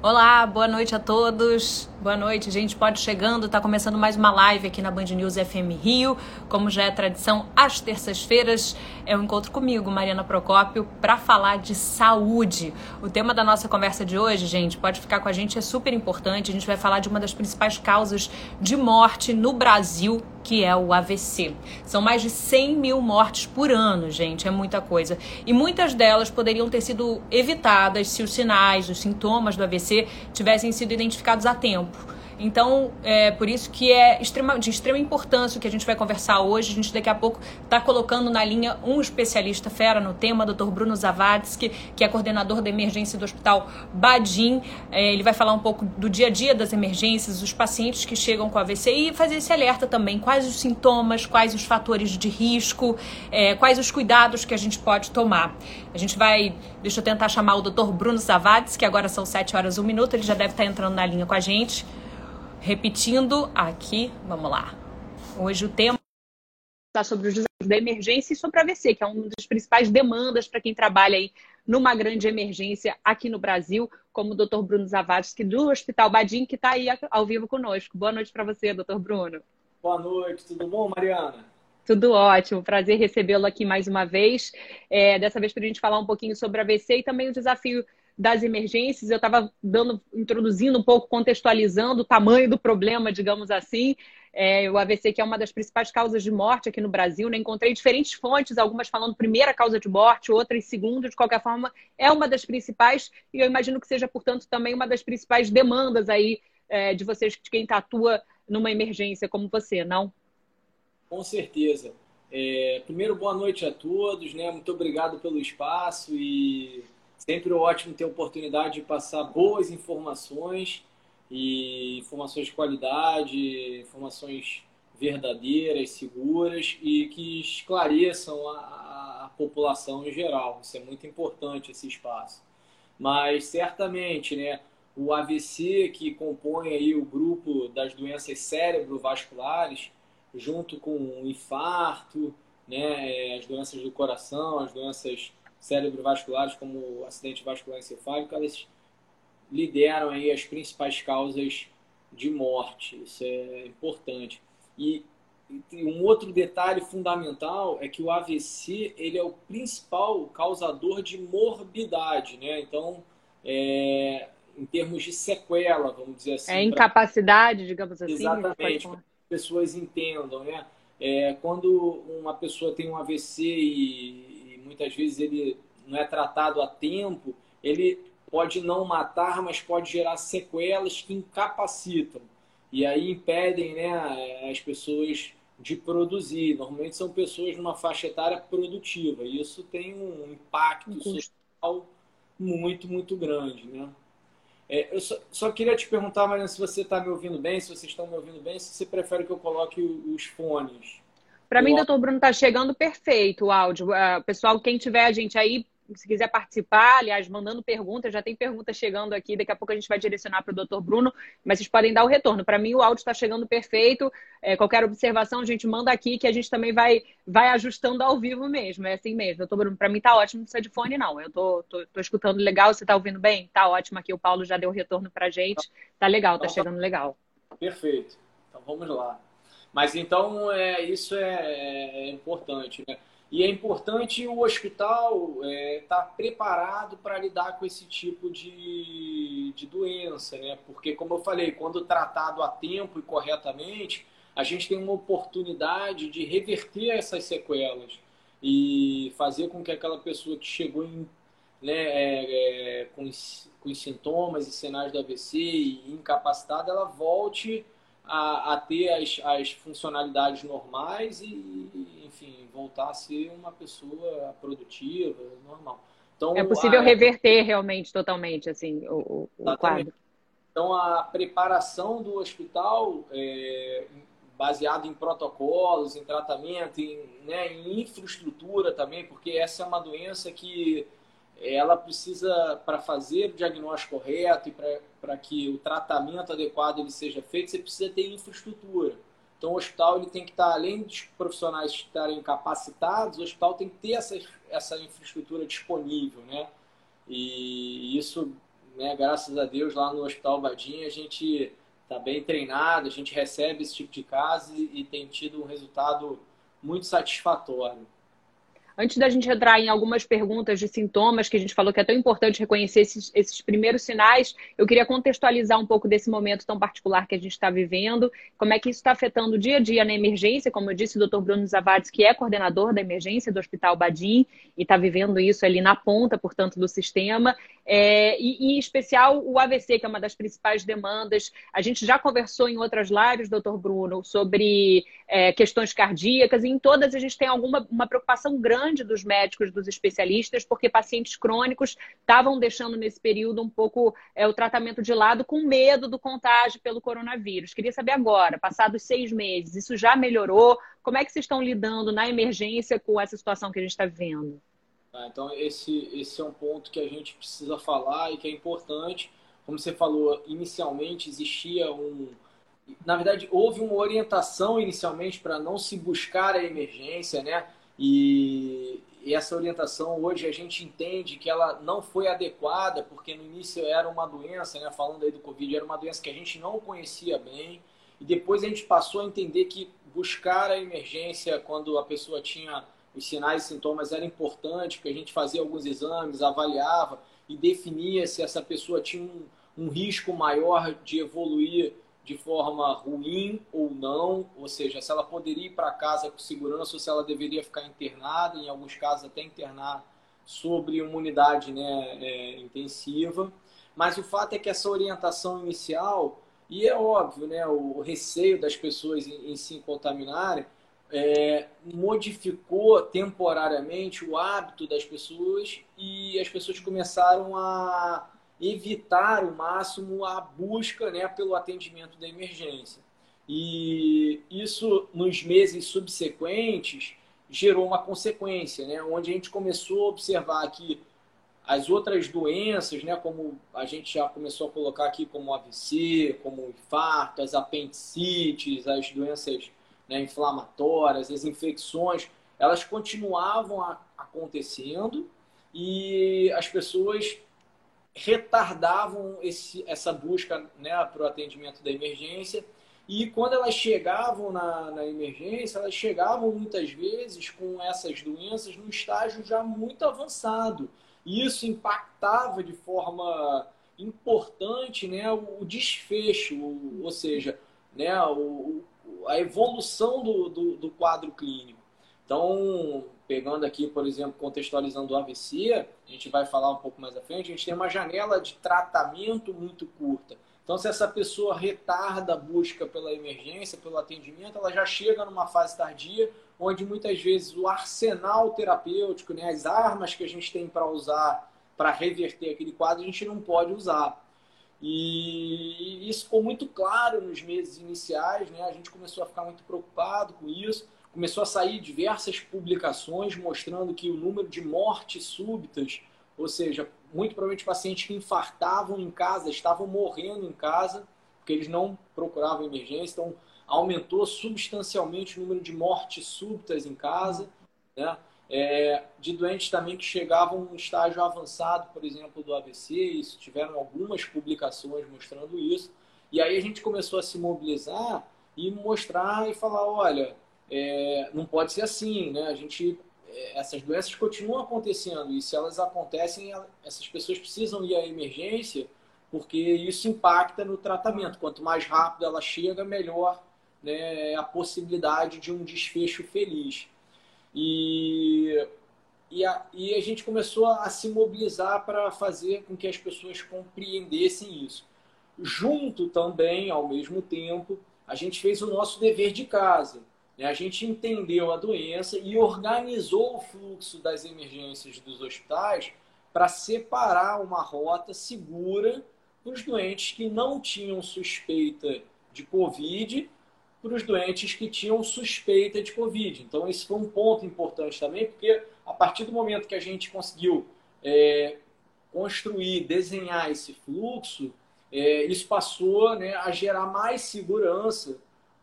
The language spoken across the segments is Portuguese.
Olá, boa noite a todos. Boa noite, gente. Pode chegando. Está começando mais uma live aqui na Band News FM Rio. Como já é tradição, às terças-feiras é um encontro comigo, Mariana Procópio, para falar de saúde. O tema da nossa conversa de hoje, gente, pode ficar com a gente, é super importante. A gente vai falar de uma das principais causas de morte no Brasil que é o AVC. São mais de 100 mil mortes por ano, gente, é muita coisa. E muitas delas poderiam ter sido evitadas se os sinais, os sintomas do AVC tivessem sido identificados a tempo. Então, é por isso que é extrema, de extrema importância o que a gente vai conversar hoje. A gente daqui a pouco está colocando na linha um especialista fera no tema, Dr. Bruno Zavadsky, que é coordenador da emergência do Hospital Badim. É, ele vai falar um pouco do dia a dia das emergências, dos pacientes que chegam com AVC e fazer esse alerta também. Quais os sintomas, quais os fatores de risco, é, quais os cuidados que a gente pode tomar. A gente vai, deixa eu tentar chamar o Dr. Bruno Zavadsky, que agora são 7 horas e 1 minuto, ele já deve estar entrando na linha com a gente. Repetindo aqui, vamos lá. Hoje o tema está sobre os desafios da emergência e sobre a AVC, que é uma das principais demandas para quem trabalha aí numa grande emergência aqui no Brasil, como o Dr. Bruno Zavadski, do Hospital Badim, que está aí ao vivo conosco. Boa noite para você, Dr. Bruno. Boa noite, tudo bom, Mariana? Tudo ótimo, prazer recebê-lo aqui mais uma vez. É, dessa vez para a gente falar um pouquinho sobre a AVC e também o desafio das emergências, eu estava dando, introduzindo um pouco, contextualizando o tamanho do problema, digamos assim. É, o AVC, que é uma das principais causas de morte aqui no Brasil, né? encontrei diferentes fontes, algumas falando primeira causa de morte, outras segunda, de qualquer forma, é uma das principais, e eu imagino que seja, portanto, também uma das principais demandas aí é, de vocês, de quem atua numa emergência como você, não? Com certeza. É, primeiro, boa noite a todos, né? Muito obrigado pelo espaço e Sempre ótimo ter a oportunidade de passar boas informações e informações de qualidade, informações verdadeiras, seguras e que esclareçam a, a, população em geral. Isso é muito importante esse espaço. Mas certamente, né, o AVC que compõe aí o grupo das doenças cerebrovasculares, junto com o infarto, né, as doenças do coração, as doenças cerebrovasculares, como o acidente vascular encefálico, elas lideram aí as principais causas de morte. Isso é importante. E, e um outro detalhe fundamental é que o AVC ele é o principal causador de morbidade, né? Então, é, em termos de sequela, vamos dizer assim. É incapacidade, pra... digamos assim. Exatamente, para as pessoas entendam, né? É, quando uma pessoa tem um AVC e, muitas vezes ele não é tratado a tempo, ele pode não matar, mas pode gerar sequelas que incapacitam. E aí impedem né, as pessoas de produzir. Normalmente são pessoas numa faixa etária produtiva. E isso tem um impacto um social muito, muito grande. Né? É, eu só, só, queria te perguntar, Mariana, se você está me ouvindo bem, se vocês estão me ouvindo bem, se você prefere que eu coloque os fones. Para mim, doutor Bruno, está chegando perfeito o áudio. Uh, pessoal, quem tiver a gente aí, se quiser participar, aliás, mandando perguntas, já tem perguntas chegando aqui, daqui a pouco a gente vai direcionar para o doutor Bruno, mas vocês podem dar o retorno. Para mim, o áudio está chegando perfeito. É, qualquer observação, a gente manda aqui que a gente também vai, vai ajustando ao vivo mesmo. É assim mesmo. Doutor Bruno, para mim está ótimo, não precisa de fone, não. Eu tô, tô, tô escutando legal, você está ouvindo bem? Está ótimo aqui. O Paulo já deu o retorno para a gente. Tá legal, tá chegando legal. Perfeito. Então vamos lá. Mas então é, isso é, é importante. Né? E é importante o hospital estar é, tá preparado para lidar com esse tipo de, de doença, né? Porque, como eu falei, quando tratado a tempo e corretamente, a gente tem uma oportunidade de reverter essas sequelas e fazer com que aquela pessoa que chegou em, né, é, é, com, com sintomas e sinais do AVC e incapacitada, ela volte a, a ter as, as funcionalidades normais e, enfim, voltar a ser uma pessoa produtiva, normal. Então, é possível a... reverter realmente totalmente assim o, o quadro. Então a preparação do hospital é, baseado em protocolos, em tratamento, em, né, em infraestrutura também, porque essa é uma doença que ela precisa, para fazer o diagnóstico correto e para que o tratamento adequado ele seja feito, você precisa ter infraestrutura. Então, o hospital ele tem que estar, além dos profissionais estarem capacitados, o hospital tem que ter essa, essa infraestrutura disponível, né? E isso né, graças a Deus, lá no Hospital Badinha, a gente está bem treinado, a gente recebe esse tipo de caso e, e tem tido um resultado muito satisfatório. Antes da gente entrar em algumas perguntas de sintomas, que a gente falou que é tão importante reconhecer esses, esses primeiros sinais, eu queria contextualizar um pouco desse momento tão particular que a gente está vivendo, como é que isso está afetando o dia a dia na emergência, como eu disse, o Dr. Bruno Zavades, que é coordenador da emergência do Hospital Badim, e está vivendo isso ali na ponta, portanto, do sistema, é, e, em especial o AVC, que é uma das principais demandas. A gente já conversou em outras lives, doutor Bruno, sobre é, questões cardíacas, e em todas a gente tem alguma uma preocupação grande dos médicos, dos especialistas, porque pacientes crônicos estavam deixando nesse período um pouco é, o tratamento de lado com medo do contágio pelo coronavírus. Queria saber agora, passados seis meses, isso já melhorou? Como é que vocês estão lidando na emergência com essa situação que a gente está vivendo? Tá? Então, esse, esse é um ponto que a gente precisa falar e que é importante. Como você falou, inicialmente existia um. Na verdade, houve uma orientação inicialmente para não se buscar a emergência, né? E, e essa orientação hoje a gente entende que ela não foi adequada, porque no início era uma doença, né? Falando aí do Covid, era uma doença que a gente não conhecia bem. E depois a gente passou a entender que buscar a emergência quando a pessoa tinha os sinais e sintomas era importante, porque a gente fazia alguns exames, avaliava e definia se essa pessoa tinha um, um risco maior de evoluir de forma ruim ou não, ou seja, se ela poderia ir para casa com segurança ou se ela deveria ficar internada, em alguns casos até internar sobre uma unidade né, é, intensiva. Mas o fato é que essa orientação inicial, e é óbvio, né, o receio das pessoas em, em se contaminarem, é, modificou temporariamente o hábito das pessoas e as pessoas começaram a evitar o máximo a busca né, pelo atendimento da emergência. E isso, nos meses subsequentes, gerou uma consequência, né, onde a gente começou a observar que as outras doenças, né, como a gente já começou a colocar aqui, como AVC, como infarto, as apendicites, as doenças né, inflamatórias, as infecções, elas continuavam acontecendo e as pessoas retardavam esse, essa busca né, para o atendimento da emergência. E quando elas chegavam na, na, emergência, elas chegavam muitas vezes com essas doenças no estágio já muito avançado. E isso impactava de forma importante né, o, o desfecho, ou seja, né, o, a evolução do, do, do, quadro clínico. Então, pegando aqui, por exemplo, contextualizando o AVC, a gente vai falar um pouco mais à frente, a gente tem uma janela de tratamento muito curta. Então, se essa pessoa retarda a busca pela emergência, pelo atendimento, ela já chega numa fase tardia, onde muitas vezes o arsenal terapêutico, né, as armas que a gente tem para usar para reverter aquele quadro, a gente não pode usar. E isso ficou muito claro nos meses iniciais, né? A gente começou a ficar muito preocupado com isso. Começou a sair diversas publicações mostrando que o número de mortes súbitas, ou seja, muito provavelmente pacientes que infartavam em casa, estavam morrendo em casa, porque eles não procuravam emergência, então aumentou substancialmente o número de mortes súbitas em casa, né? é, de doentes também que chegavam um estágio avançado, por exemplo, do AVC, isso tiveram algumas publicações mostrando isso. E aí a gente começou a se mobilizar e mostrar e falar, olha, é, não pode ser assim, né? A gente, é, essas doenças continuam acontecendo e se elas acontecem, essas pessoas precisam ir à emergência porque isso impacta no tratamento. Quanto mais rápido ela chega, melhor né, a possibilidade de um desfecho feliz. E, e, a, e a gente começou a se mobilizar para fazer com que as pessoas compreendessem isso. Junto também, ao mesmo tempo, a gente fez o nosso dever de casa. Né? A gente entendeu a doença e organizou o fluxo das emergências dos hospitais para separar uma rota segura para os doentes que não tinham suspeita de Covid para os doentes que tinham suspeita de Covid. Então, esse foi um ponto importante também, porque a partir do momento que a gente conseguiu é, construir, desenhar esse fluxo, é, isso passou né, a gerar mais segurança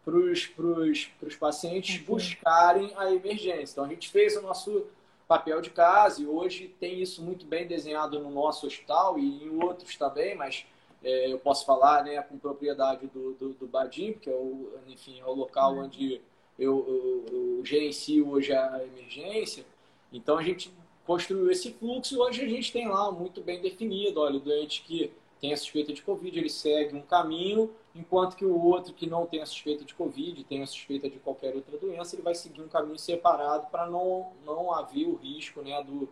para os pacientes buscarem a emergência. Então, a gente fez o nosso, papel de casa, e hoje tem isso muito bem desenhado no nosso hospital e em outros também, mas é, eu posso falar né, com propriedade do, do, do Badim, porque é o, enfim, é o local uhum. onde eu, eu, eu, gerencio hoje a emergência. Então a gente construiu esse fluxo e hoje a gente tem lá muito bem definido. Olha, o doente que tem a suspeita de Covid, ele segue um caminho, enquanto que o outro que não tem a suspeita de Covid, tem a suspeita de qualquer outra doença, ele vai seguir um caminho separado para não, não haver o risco né, do,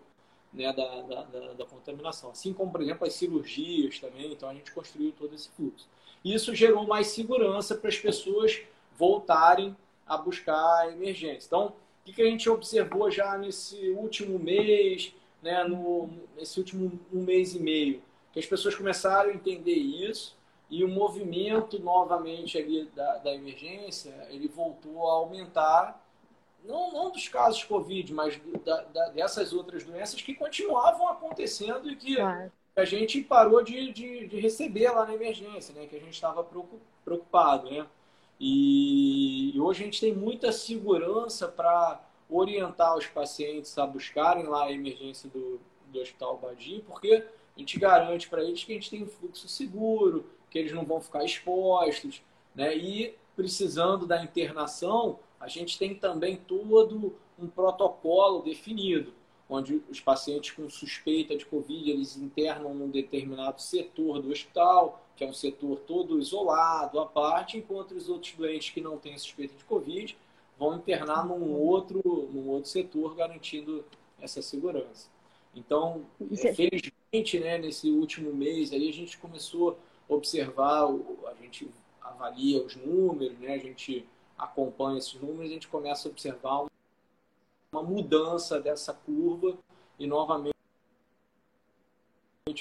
né, da, da, da, da, contaminação. Assim como, por exemplo, as cirurgias também, então a gente construiu todo esse fluxo. Isso gerou mais segurança para as pessoas voltarem a buscar emergência. Então, o que a gente observou já nesse último mês, né, no, nesse último um mês e meio? Que as pessoas começaram a entender isso e o movimento novamente ali da, da emergência, ele voltou a aumentar não, não dos casos de Covid, mas da, da, dessas outras doenças que continuavam acontecendo e que claro. a gente parou de, de, de, receber lá na emergência, né? Que a gente estava preocupado, né? E, e hoje a gente tem muita segurança para orientar os pacientes a buscarem lá a emergência do, do Hospital Badim, porque a gente garante para eles que a gente tem um fluxo seguro, que eles não vão ficar expostos, né? E precisando da internação, a gente tem também todo um protocolo definido, onde os pacientes com suspeita de Covid, eles internam num determinado setor do hospital, que é um setor todo isolado, à parte, enquanto os outros doentes que não têm suspeita de Covid vão internar num outro, num outro setor, garantindo essa segurança. Então, felizmente, né, nesse último mês aí, a gente começou observar, a gente avalia os números, né, a gente acompanha esses números, a gente começa a observar uma mudança dessa curva e novamente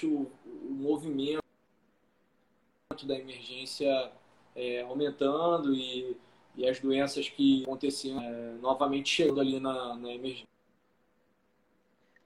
o, o movimento da emergência é, aumentando e, e, as doenças que aconteciam é, novamente chegando ali na, na emergência.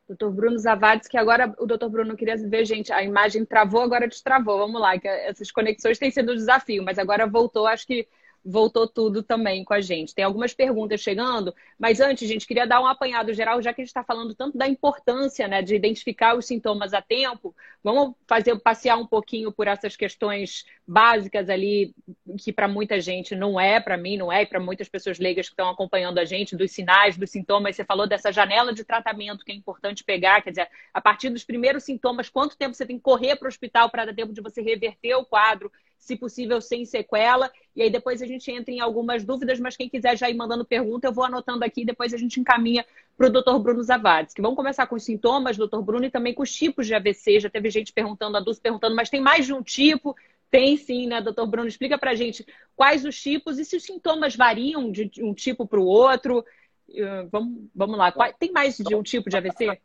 Doutor Bruno Zavades, que agora o doutor Bruno queria ver, gente, a imagem travou, agora destravou. Vamos lá, que essas conexões têm sido um desafio, mas agora voltou, acho que voltou tudo também com a gente. Tem algumas perguntas chegando, mas antes, gente, queria dar um apanhado geral, já que a gente está falando tanto da importância né, de identificar os sintomas a tempo, vamos fazer passear um pouquinho por essas questões básicas ali, que para muita gente não é, para mim não é, e para muitas pessoas leigas que estão acompanhando a gente, dos sinais, dos sintomas. Você falou dessa janela de tratamento que é importante pegar, quer dizer, a partir dos primeiros sintomas, quanto tempo você tem que correr para o hospital para dar tempo de você reverter o quadro se possível sem sequela. E aí depois a gente entra em algumas dúvidas, mas quem quiser já ir mandando pergunta, eu vou anotando aqui e depois a gente encaminha para o doutor Bruno Zavades. Que vamos começar com os sintomas, doutor Bruno, e também com os tipos de AVC. Já teve gente perguntando, a Dulce perguntando, mas tem mais de um tipo? Tem sim, né, doutor Bruno? Explica para gente quais os tipos e se os sintomas variam de um tipo para o outro. Uh, vamos, vamos lá. Tem mais de um tipo de AVC?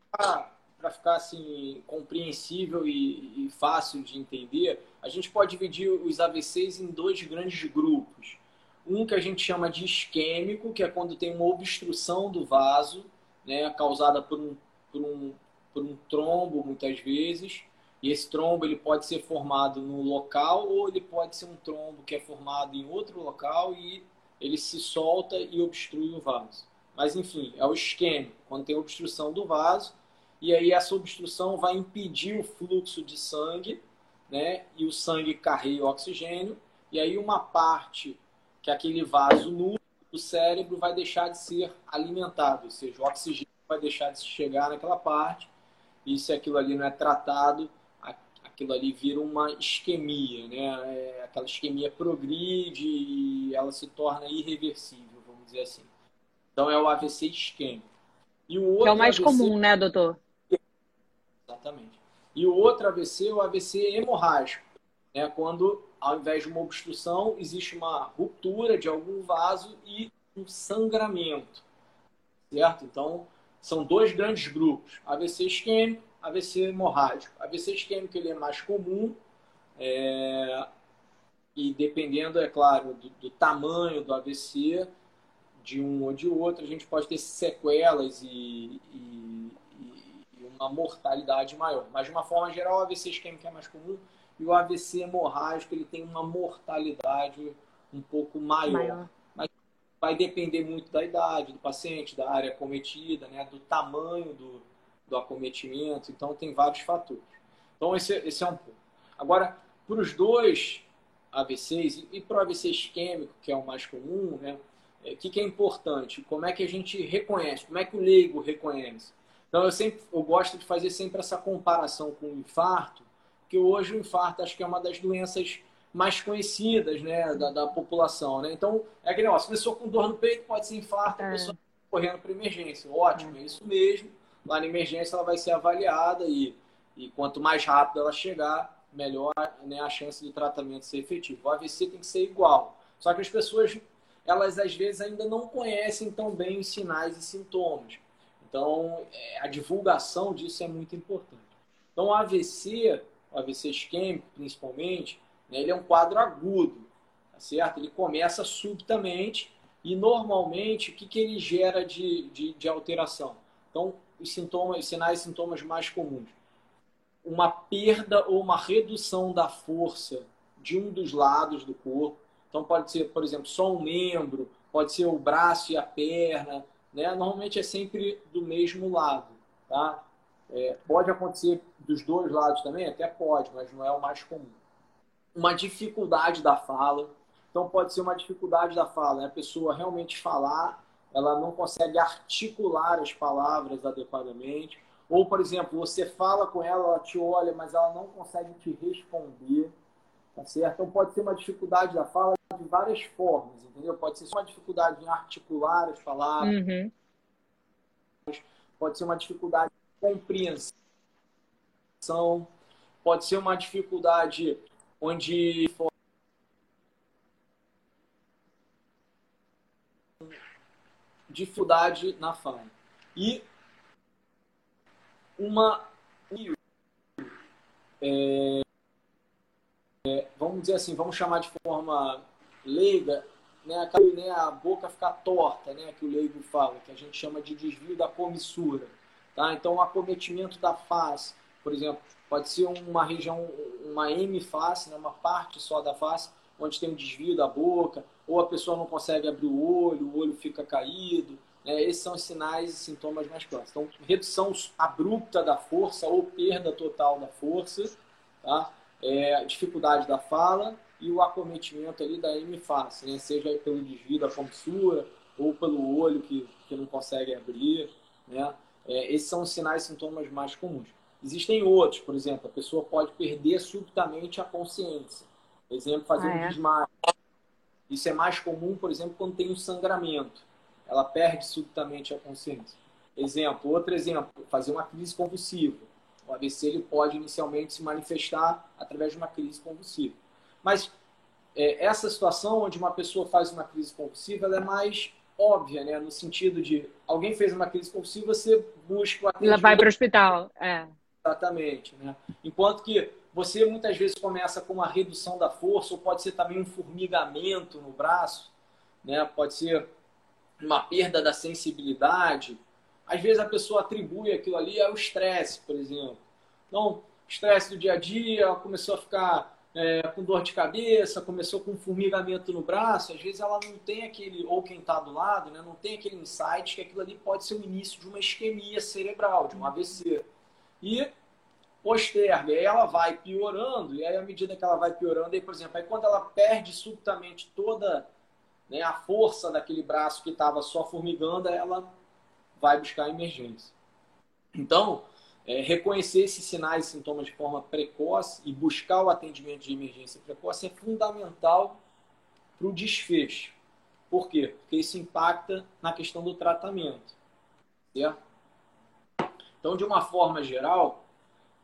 para ficar assim compreensível e, e, fácil de entender, a gente pode dividir os AVCs em dois grandes grupos. Um que a gente chama de isquêmico, que é quando tem uma obstrução do vaso, né, causada por um, por um, por um trombo, muitas vezes. E esse trombo ele pode ser formado no local ou ele pode ser um trombo que é formado em outro local e ele se solta e obstrui o vaso. Mas enfim, é o isquêmico, quando tem obstrução do vaso e aí essa obstrução vai impedir o fluxo de sangue, né? E o sangue carrega o oxigênio, e aí uma parte que é aquele vaso nulo do cérebro vai deixar de ser alimentado, ou seja, o oxigênio vai deixar de chegar naquela parte, e se aquilo ali não é tratado, aquilo ali vira uma isquemia, né? É, aquela isquemia progride e ela se torna irreversível, vamos dizer assim. Então é o AVC isquêmico. E o outro é o mais AVC... comum, né, doutor? Exatamente. E o outro AVC é o AVC hemorrágico, né? quando ao invés de uma obstrução, existe uma ruptura de algum vaso e um sangramento. Certo? Então, são dois grandes grupos: AVC isquêmico, AVC hemorrágico. AVC isquêmico ele é mais comum, é... e dependendo, é claro, do, do, tamanho do AVC, de um ou de outro, a gente pode ter sequelas e, e uma mortalidade maior. Mas, de uma forma geral, o AVC isquêmico é mais comum e o AVC hemorrágico ele tem uma mortalidade um pouco maior. maior. Mas vai depender muito da idade do paciente, da área acometida, né, do tamanho do, do acometimento. Então, tem vários fatores. Então, esse, esse é um ponto. Agora, para os dois AVCs e para o AVC isquêmico, que é o mais comum, né, o é, que, que é importante? Como é que a gente reconhece? Como é que o leigo reconhece? Então, eu sempre eu gosto de fazer sempre essa comparação com o infarto, que hoje o infarto acho que é uma das doenças mais conhecidas né, da, da população. Né? Então, é aquele negócio, pessoa com dor no peito pode ser infarto, é. a pessoa correndo para emergência. Ótimo, é. é isso mesmo. Lá na emergência ela vai ser avaliada e, e quanto mais rápido ela chegar, melhor né, a chance de tratamento ser efetivo. O AVC tem que ser igual. Só que as pessoas, elas às vezes ainda não conhecem tão bem os sinais e sintomas. Então, é, a divulgação disso é muito importante. Então, o AVC, o AVC isquêmico principalmente, né, ele é um quadro agudo, tá certo? Ele começa subitamente e normalmente o que, que ele gera de, de, de alteração? Então, os sintomas, os sinais e sintomas mais comuns. Uma perda ou uma redução da força de um dos lados do corpo. Então, pode ser, por exemplo, só um membro, pode ser o braço e a perna. Né? Normalmente é sempre do mesmo lado. Tá? É, pode acontecer dos dois lados também? Até pode, mas não é o mais comum uma dificuldade da fala. Então, pode ser uma dificuldade da fala, né? a pessoa realmente falar, ela não consegue articular as palavras adequadamente. Ou, por exemplo, você fala com ela, ela te olha, mas ela não consegue te responder. Tá certo? Então, pode ser uma dificuldade da fala de várias formas, entendeu? Pode ser uma dificuldade em articular as palavras. Uhum. Pode ser uma dificuldade de compreensão. Pode ser uma dificuldade onde dificuldade na fala. E uma é, é, vamos dizer assim, vamos chamar de forma leiga, né, né, a boca ficar torta, né, que o leigo fala, que a gente chama de desvio da comissura. Tá? Então, o acometimento da face, por exemplo, pode ser uma região, uma M-face, né, uma parte só da face, onde tem um desvio da boca, ou a pessoa não consegue abrir o olho, o olho fica caído. Né? Esses são os sinais e sintomas mais clássicos. Então, redução abrupta da força ou perda total da força, tá? É, dificuldade da fala e o acometimento ali da M-face, né? seja pelo desvio da comissura ou pelo olho que, que não consegue abrir. Né? É, esses são os sinais e sintomas mais comuns. Existem outros, por exemplo, a pessoa pode perder subitamente a consciência. Por exemplo, fazer ah, um é? desmaio. Isso é mais comum, por exemplo, quando tem um sangramento. Ela perde subitamente a consciência. Exemplo, outro exemplo, fazer uma crise convulsiva. O AVC ele pode inicialmente se manifestar através de uma crise convulsiva. Mas é, essa situação onde uma pessoa faz uma crise convulsiva, ela é mais óbvia, né? No sentido de alguém fez uma crise convulsiva, você busca o atendimento. Ela vai para o hospital, é. Exatamente. Né? Enquanto que você muitas vezes começa com uma redução da força, ou pode ser também um formigamento no braço, né? pode ser uma perda da sensibilidade. Às vezes a pessoa atribui aquilo ali ao estresse, por exemplo. Então, estresse do dia a dia, começou a ficar é, com dor de cabeça, começou com um formigamento no braço, às vezes ela não tem aquele, ou quem está do lado, né, não tem aquele insight que aquilo ali pode ser o início de uma isquemia cerebral, de um AVC e posterga. Aí ela vai piorando, e aí à medida que ela vai piorando, aí, por exemplo, aí quando ela perde subitamente toda né, a força daquele braço que estava só formigando, ela vai buscar emergência. Então, é, reconhecer esses sinais e sintomas de forma precoce e buscar o atendimento de emergência precoce é fundamental para o desfecho. Por quê? Porque isso impacta na questão do tratamento. Certo? Então, de uma forma geral,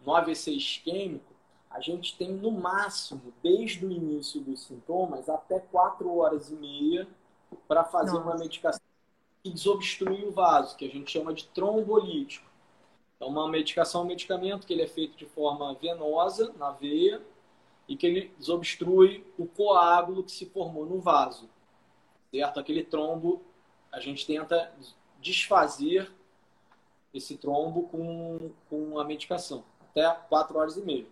no AVC isquêmico, a gente tem no máximo, desde o início dos sintomas, até 4 horas e meia para fazer Nossa. uma medicação que desobstrui o vaso, que a gente chama de trombolítico. Então, uma medicação é um medicamento que ele é feito de forma venosa, na veia, e que ele desobstrui o coágulo que se formou no vaso. Certo? Aquele trombo, a gente tenta desfazer esse trombo com, com a medicação, até 4 horas e meia.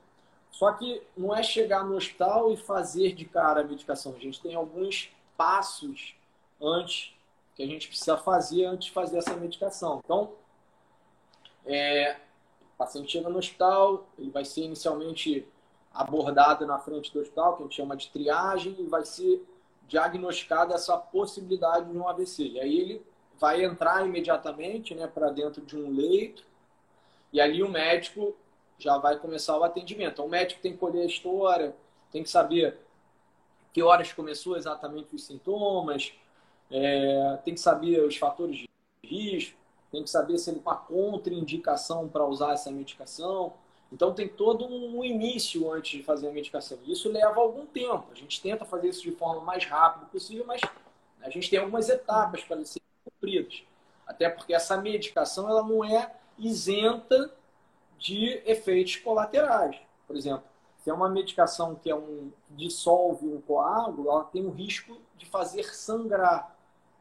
Só que não é chegar no hospital e fazer de cara a medicação. A gente tem alguns passos antes que a gente precisa fazer antes de fazer essa medicação. Então, é, o paciente chega no hospital, ele vai ser inicialmente abordado na frente do hospital, que a gente chama de triagem, e vai ser diagnosticada essa possibilidade de um AVC. E aí ele vai entrar imediatamente né, para dentro de um leito, e ali o médico já vai começar o atendimento. Então, o médico tem que colher a história, tem que saber que horas começou exatamente os sintomas, é, tem que saber os fatores de risco, tem que saber se ele tem uma contraindicação para usar essa medicação. Então tem todo um início antes de fazer a medicação. Isso leva algum tempo. A gente tenta fazer isso de forma mais rápida possível, mas a gente tem algumas etapas para serem cumpridas. Até porque essa medicação ela não é isenta de efeitos colaterais. Por exemplo, se é uma medicação que é um dissolve um coágulo, ela tem o risco de fazer sangrar.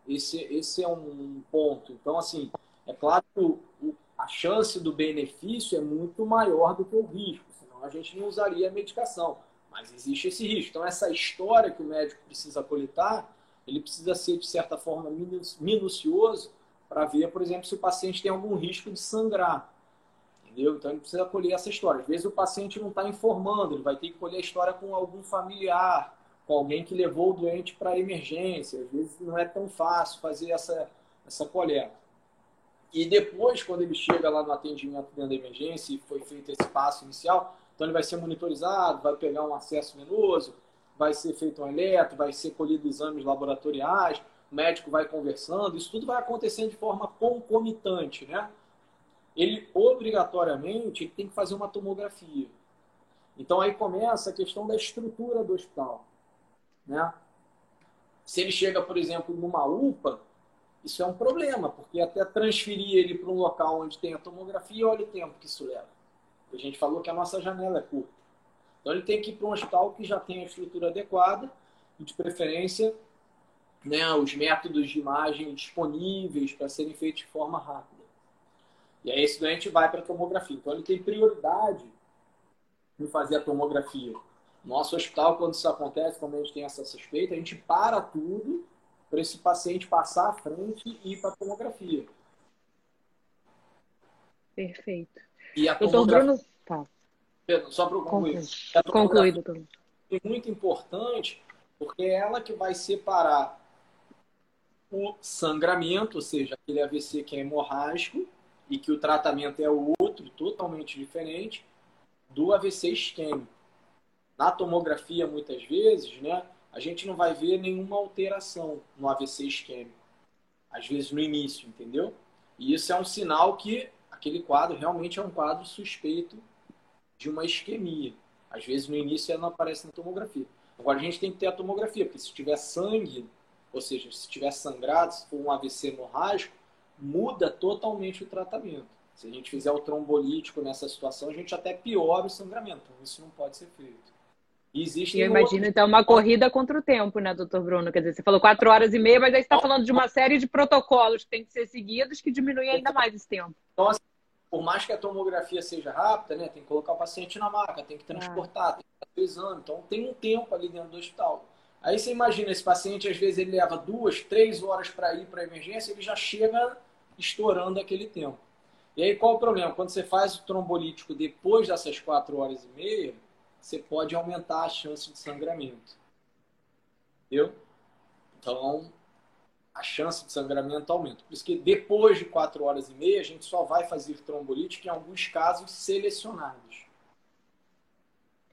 Esse, esse é um ponto. Então, assim, é claro que o, a chance do benefício é muito maior do que o risco, senão a gente não usaria a medicação. Mas existe esse risco. Então, essa história que o médico precisa coletar, ele precisa ser, de certa forma, minucioso para ver, por exemplo, se o paciente tem algum risco de sangrar. Entendeu? Então, ele precisa colher essa história. Às vezes, o paciente não está informando, ele vai ter que colher a história com algum familiar, com alguém que levou o doente para emergência. Às vezes, não é tão fácil fazer essa, essa coleta. E depois, quando ele chega lá no atendimento dentro da emergência e foi feito esse passo inicial, então ele vai ser monitorizado, vai pegar um acesso venoso, vai ser feito um eletro, vai ser colhido exames laboratoriais, o médico vai conversando, isso tudo vai acontecendo de forma concomitante, né? Ele, obrigatoriamente, tem que fazer uma tomografia. Então aí começa a questão da estrutura do hospital, né? Se ele chega, por exemplo, numa UPA, isso é um problema, porque até transferir ele para um local onde tem a tomografia, olha o tempo que isso leva. A gente falou que a nossa janela é curta. Então ele tem que ir para um hospital que já tem a estrutura adequada e, de preferência, né, os métodos de imagem disponíveis para serem feitos de forma rápida. E aí esse doente vai para a tomografia. Então ele tem prioridade em fazer a tomografia. Nosso hospital, quando isso acontece, quando a gente tem essa suspeita, a gente para tudo para esse paciente passar à frente e ir para a tomografia. Perfeito. E a tomografia... Bruno... Tá. Só para concluir. Conclui, doutor. É muito importante porque é ela que vai separar o sangramento, ou seja, aquele AVC que é hemorrágico e que o tratamento é outro, totalmente diferente, do AVC isquêmico. Na tomografia, muitas vezes, né, a gente não vai ver nenhuma alteração no AVC isquêmico. Às vezes no início, entendeu? E isso é um sinal que aquele quadro realmente é um quadro suspeito de uma isquemia. Às vezes no início ela não aparece na tomografia. Agora a gente tem que ter a tomografia, porque se tiver sangue, ou seja, se tiver sangrado, se for um AVC hemorrágico, muda totalmente o tratamento. Se a gente fizer o trombolítico nessa situação, a gente até piora o sangramento. Então, isso não pode ser feito. Existe. eu imagino, outros... então, uma corrida contra o tempo, né, doutor Bruno? Quer dizer, você falou quatro horas e meia, mas aí você está falando de uma série de protocolos que tem que ser seguidos que diminuem ainda mais esse tempo. Então, assim, por mais que a tomografia seja rápida, né, tem que colocar o paciente na maca, tem que transportar, ah. tem que fazer o exame. Então, tem um tempo ali dentro do hospital. Aí você imagina, esse paciente, às vezes, ele leva duas, três horas para ir para a emergência, ele já chega estourando aquele tempo. E aí, qual o problema? Quando você faz o trombolítico depois dessas quatro horas e meia, você pode aumentar a chance de sangramento. Entendeu? Então, a chance de sangramento aumenta. Por isso que depois de 4 horas e meia, a gente só vai fazer trombolítica em alguns casos selecionados.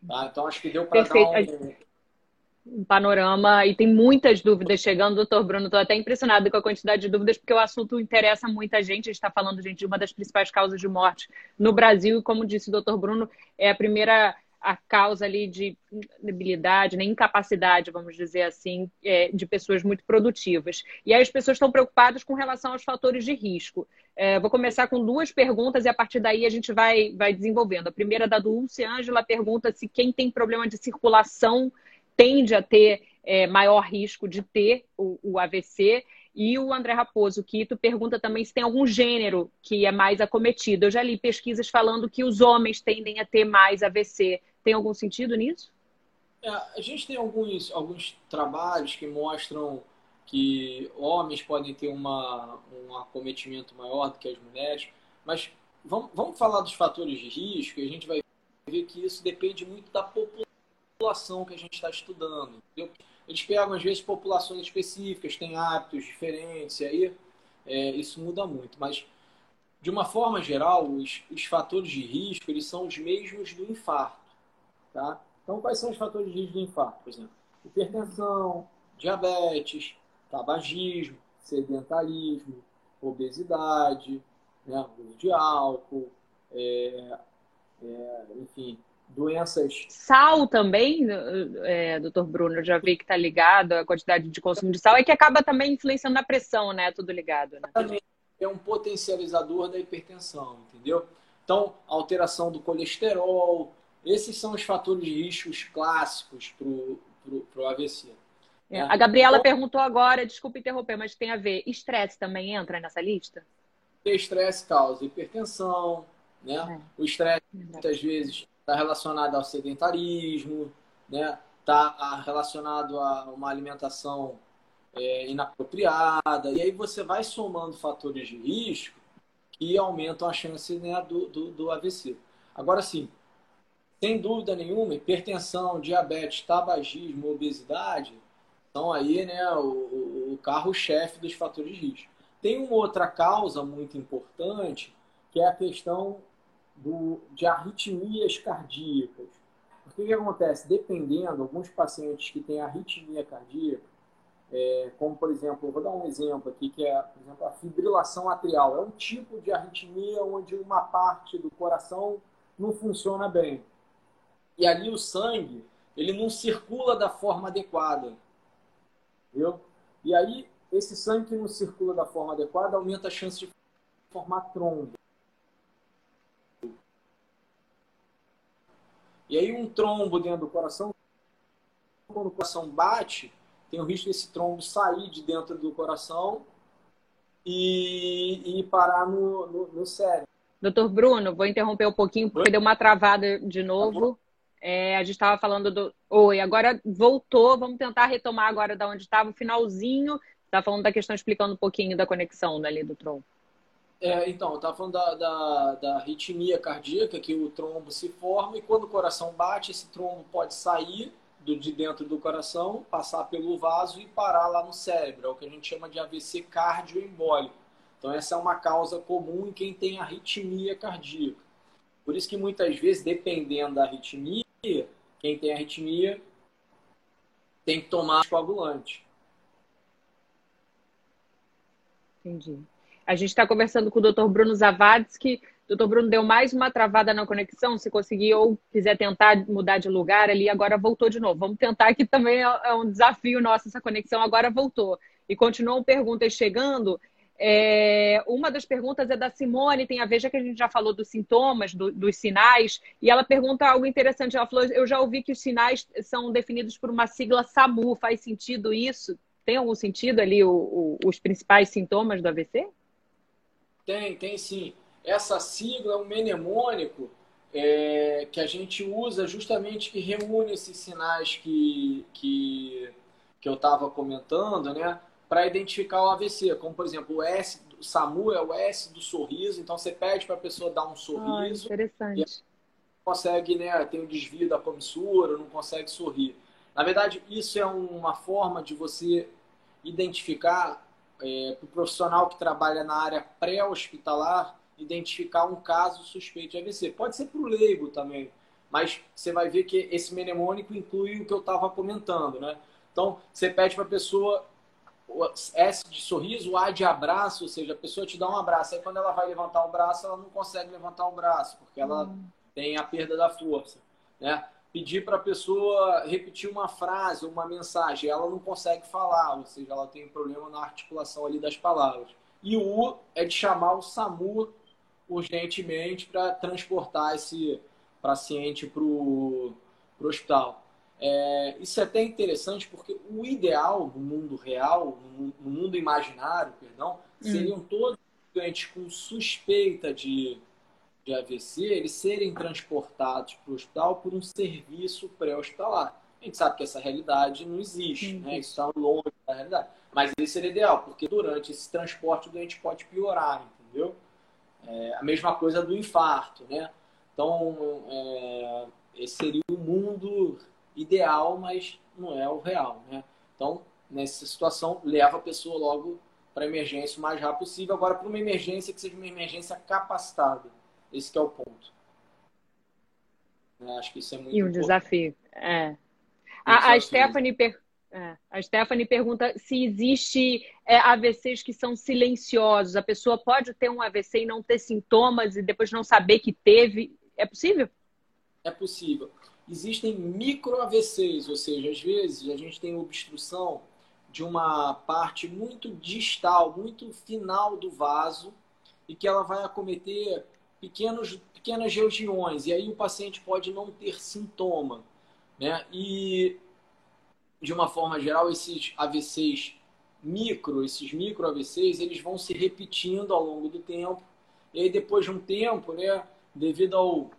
Tá? Então, acho que deu para dar um, um panorama e tem muitas dúvidas chegando, doutor Bruno. Estou até impressionado com a quantidade de dúvidas, porque o assunto interessa muita gente. A gente está falando, gente, de uma das principais causas de morte no Brasil, e como disse o doutor Bruno, é a primeira a causa ali de debilidade, né, incapacidade, vamos dizer assim, é, de pessoas muito produtivas. E aí as pessoas estão preocupadas com relação aos fatores de risco. É, vou começar com duas perguntas e a partir daí a gente vai, vai desenvolvendo. A primeira da Dulce Ângela pergunta se quem tem problema de circulação tende a ter é, maior risco de ter o, o AVC. E o André Raposo Quito pergunta também se tem algum gênero que é mais acometido. Eu já li pesquisas falando que os homens tendem a ter mais AVC. Tem algum sentido nisso? É, a gente tem alguns, alguns trabalhos que mostram que homens podem ter uma, um acometimento maior do que as mulheres, mas vamos, vamos falar dos fatores de risco e a gente vai ver que isso depende muito da população que a gente está estudando. Entendeu? Eles pegam, às vezes, populações específicas, têm hábitos diferentes, e aí é, isso muda muito. Mas, de uma forma geral, os, os fatores de risco eles são os mesmos do infarto. Tá? Então, quais são os fatores de risco do infarto? Por exemplo, hipertensão, diabetes, tabagismo, sedentarismo, obesidade, né, uso de álcool, é, é, enfim, doenças. Sal também, é, doutor Bruno, eu já vi que está ligado a quantidade de consumo de sal, é que acaba também influenciando na pressão, né? Tudo ligado. Né? É um potencializador da hipertensão, entendeu? Então, alteração do colesterol, esses são os fatores de riscos clássicos para o AVC. É. A Gabriela então, perguntou agora, desculpa interromper, mas tem a ver, estresse também entra nessa lista? Estresse causa hipertensão, né? É. O estresse muitas vezes está relacionado ao sedentarismo, né? Está relacionado a uma alimentação é, inapropriada. E aí você vai somando fatores de risco que aumentam a chance né, do, do, do AVC. Agora sim, sem dúvida nenhuma, hipertensão, diabetes, tabagismo, obesidade são aí né, o, o carro-chefe dos fatores de risco. Tem uma outra causa muito importante, que é a questão do, de arritmias cardíacas. O que acontece? Dependendo, alguns pacientes que têm arritmia cardíaca, é, como por exemplo, vou dar um exemplo aqui, que é por exemplo, a fibrilação atrial. É um tipo de arritmia onde uma parte do coração não funciona bem. E ali o sangue, ele não circula da forma adequada. Entendeu? E aí, esse sangue que não circula da forma adequada aumenta a chance de formar trombo. E aí um trombo dentro do coração, quando o coração bate, tem o risco desse trombo sair de dentro do coração e, e parar no, no, no cérebro. Doutor Bruno, vou interromper um pouquinho porque Oi? deu uma travada de novo. É, a gente estava falando do. Oi, agora voltou. Vamos tentar retomar agora da onde estava, o finalzinho. Está falando da questão, explicando um pouquinho da conexão dali do tronco. É, então, eu estava falando da, da, da, arritmia cardíaca, que o trombo se forma e quando o coração bate, esse trombo pode sair do, de dentro do coração, passar pelo vaso e parar lá no cérebro. É o que a gente chama de AVC cardioembólico. Então, essa é uma causa comum em quem tem arritmia cardíaca. Por isso que muitas vezes, dependendo da arritmia, quem tem arritmia tem que tomar coagulante. Entendi. A gente está conversando com o Dr. Bruno Zavadsky. Dr. Bruno deu mais uma travada na conexão. Se conseguir ou quiser tentar mudar de lugar ali, agora voltou de novo. Vamos tentar que também é, é um desafio nosso essa conexão. Agora voltou. E continuam perguntas chegando. É, uma das perguntas é da Simone, tem a ver, já que a gente já falou dos sintomas, do, dos sinais, e ela pergunta algo interessante. Ela falou: Eu já ouvi que os sinais são definidos por uma sigla SAMU. Faz sentido isso? Tem algum sentido ali o, o, os principais sintomas do AVC? Tem, tem sim. Essa sigla é um mnemônico é, que a gente usa justamente que reúne esses sinais que, que, que eu estava comentando, né? Para identificar o AVC, como por exemplo o S, o SAMU é o S do sorriso, então você pede para a pessoa dar um sorriso. Oh, interessante. consegue, né? Tem o um desvio da comissura, não consegue sorrir. Na verdade, isso é uma forma de você identificar é, para o profissional que trabalha na área pré-hospitalar identificar um caso suspeito de AVC. Pode ser para o leigo também, mas você vai ver que esse mnemônico inclui o que eu estava comentando, né? Então, você pede para a pessoa S de sorriso, A de abraço, ou seja, a pessoa te dá um abraço. Aí, quando ela vai levantar o braço, ela não consegue levantar o braço, porque ela hum. tem a perda da força, né? pedir para a pessoa repetir uma frase, uma mensagem, ela não consegue falar, ou seja, ela tem problema na articulação ali das palavras. E o U é de chamar o SAMU urgentemente para transportar esse paciente para o hospital. É, isso é até interessante porque o ideal no mundo real, no mundo imaginário, perdão, hum. seriam todos doentes com suspeita de de AVC, eles serem transportados para o hospital por um serviço pré-hospitalar. A gente sabe que essa realidade não existe, né? Isso está longe da realidade. Mas isso seria ideal, porque durante esse transporte o doente pode piorar, entendeu? É, a mesma coisa do infarto, né? Então, é, esse seria o mundo ideal, mas não é o real, né? Então, nessa situação, leva a pessoa logo para emergência o mais rápido possível. Agora, para uma emergência que seja uma emergência capacitada. Esse é o ponto. É, acho que isso é muito E um importante. desafio. É. A, a, Stephanie per... é. a Stephanie pergunta se existe é, AVCs que são silenciosos. A pessoa pode ter um AVC e não ter sintomas e depois não saber que teve. É possível? É possível. Existem micro AVCs, ou seja, às vezes a gente tem obstrução de uma parte muito distal, muito final do vaso, e que ela vai acometer pequenos, pequenas regiões, e aí o paciente pode não ter sintoma. Né? E, de uma forma geral, esses AVCs micro, esses micro AVCs, eles vão se repetindo ao longo do tempo, e aí depois de um tempo, né, devido ao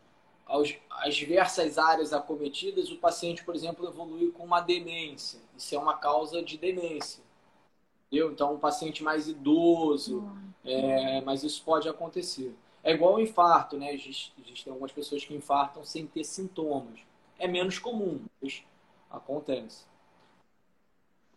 aos, diversas áreas acometidas, o paciente, por exemplo, evolui com uma demência. Isso é uma causa de demência. Entendeu? Então, um paciente mais idoso, é, mas isso pode acontecer. É igual ao infarto, né? Existem algumas pessoas que infartam sem ter sintomas. É menos comum, mas acontece.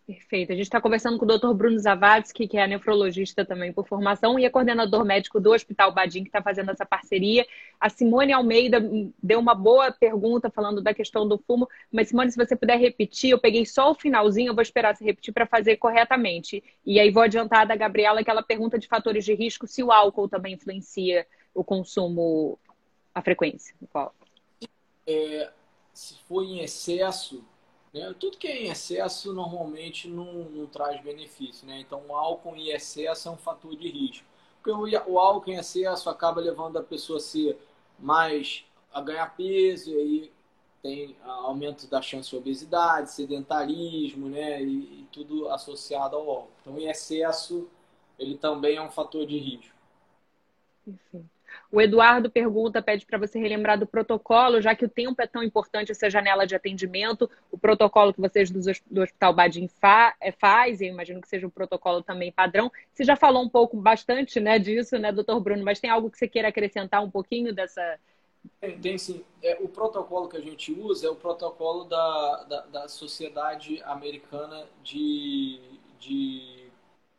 Perfeito. A gente está conversando com o Dr. Bruno Zavadski, que é nefrologista também por formação e é coordenador médico do Hospital Badim, que está fazendo essa parceria. A Simone Almeida deu uma boa pergunta falando da questão do fumo, mas Simone, se você puder repetir, eu peguei só o finalzinho, eu vou esperar você repetir para fazer corretamente. E aí vou adiantar da Gabriela aquela pergunta de fatores de risco, se o álcool também influencia o consumo, a frequência álcool. É, se for em excesso, né? Tudo que é em excesso normalmente não, não traz benefício. Né? Então, o álcool em excesso é um fator de risco. Porque o, o álcool em excesso acaba levando a pessoa a ser mais a ganhar peso e aí tem aumento da chance de obesidade, sedentarismo, né? E, e, tudo associado ao álcool. Então, em excesso, ele também é um fator de risco. Enfim. O Eduardo pergunta, pede para você relembrar do protocolo, já que o tempo é tão importante essa janela de atendimento, o protocolo que vocês do, Hospital Badim fa, é, faz, eu imagino que seja um protocolo também padrão. Você já falou um pouco, bastante né, disso, né, doutor Bruno, mas tem algo que você queira acrescentar um pouquinho dessa... Tem, tem sim. É, o protocolo que a gente usa é o protocolo da, da, da Sociedade Americana de, de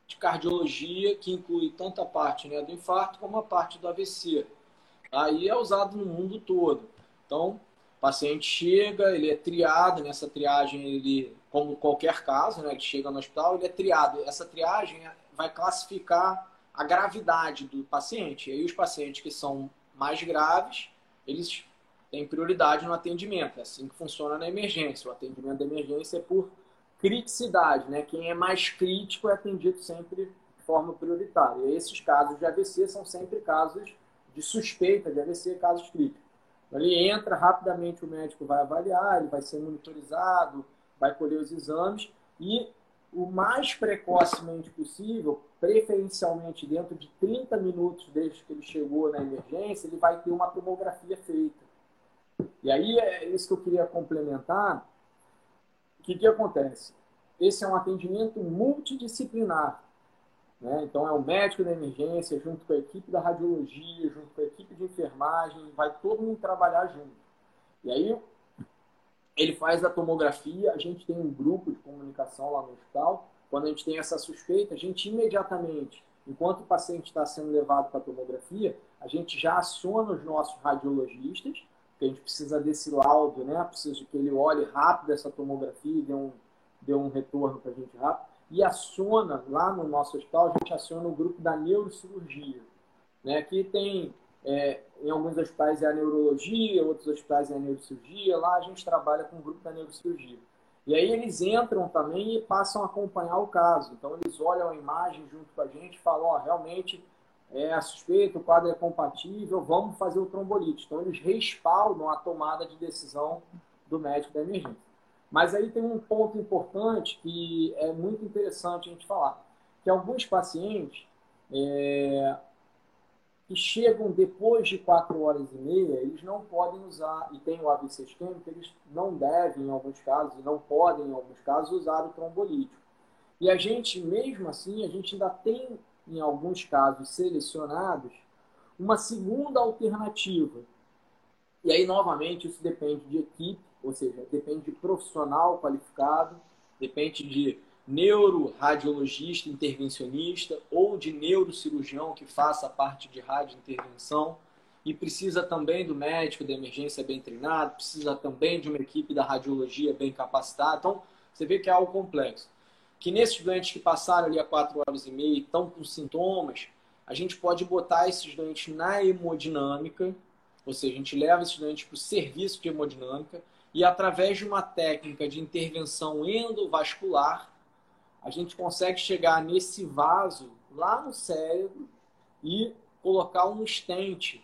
de cardiologia, que inclui tanto a parte né, do infarto como a parte do AVC. Aí é usado no mundo todo. Então, o paciente chega, ele é triado, nessa triagem, ele, como qualquer caso, né, ele chega no hospital, ele é triado. Essa triagem vai classificar a gravidade do paciente. E aí os pacientes que são mais graves, eles têm prioridade no atendimento. É assim que funciona na emergência. O atendimento da emergência é por criticidade, né? Quem é mais crítico é atendido sempre de forma prioritária. E esses casos de AVC são sempre casos de suspeita de AVC, casos críticos. Ele entra, rapidamente o médico vai avaliar, ele vai ser monitorizado, vai colher os exames e o mais precocemente possível, preferencialmente dentro de 30 minutos desde que ele chegou na emergência, ele vai ter uma tomografia feita. E aí é isso que eu queria complementar, que, que acontece? Esse é um atendimento multidisciplinar. Né? Então, é o médico da emergência, junto com a equipe da radiologia, junto com a equipe de enfermagem, vai todo mundo trabalhar junto. E aí, ele faz a tomografia, a gente tem um grupo de comunicação lá no hospital. Quando a gente tem essa suspeita, a gente imediatamente, enquanto o paciente está sendo levado para a tomografia, a gente já aciona os nossos radiologistas que a gente precisa desse laudo, né? Precisa que ele olhe rápido essa tomografia e dê um, dê um retorno para a gente rápido. E aciona, lá no nosso hospital, a gente aciona o grupo da neurocirurgia, né? Que tem, é, em alguns hospitais é a neurologia, outros hospitais é a neurocirurgia. Lá a gente trabalha com o grupo da neurocirurgia. E aí eles entram também e passam a acompanhar o caso. Então eles olham a imagem junto com a gente e falam, ó, oh, realmente é a suspeita, o quadro é compatível, vamos fazer o trombolite. Então, eles respaldam a tomada de decisão do médico da emergência. Mas aí tem um ponto importante que é muito interessante a gente falar, que alguns pacientes, é, que chegam depois de 4 horas e meia, eles não podem usar, e tem o AVC isquêmico, eles não devem, em alguns casos, e não podem, em alguns casos, usar o trombolítico. E a gente, mesmo assim, a gente ainda tem, em alguns casos selecionados, uma segunda alternativa. E aí, novamente, isso depende de equipe, ou seja, depende de profissional qualificado, depende de neuroradiologista intervencionista ou de neurocirurgião que faça parte de radiointervenção e precisa também do médico da emergência bem treinado, precisa também de uma equipe da radiologia bem capacitada. Então, você vê que é algo complexo. Que nesses doentes que passaram ali a 4 horas e meia e estão com sintomas, a gente pode botar esses doentes na hemodinâmica, ou seja, a gente leva esses doentes para o serviço de hemodinâmica e através de uma técnica de intervenção endovascular, a gente consegue chegar nesse vaso lá no cérebro e colocar um estente,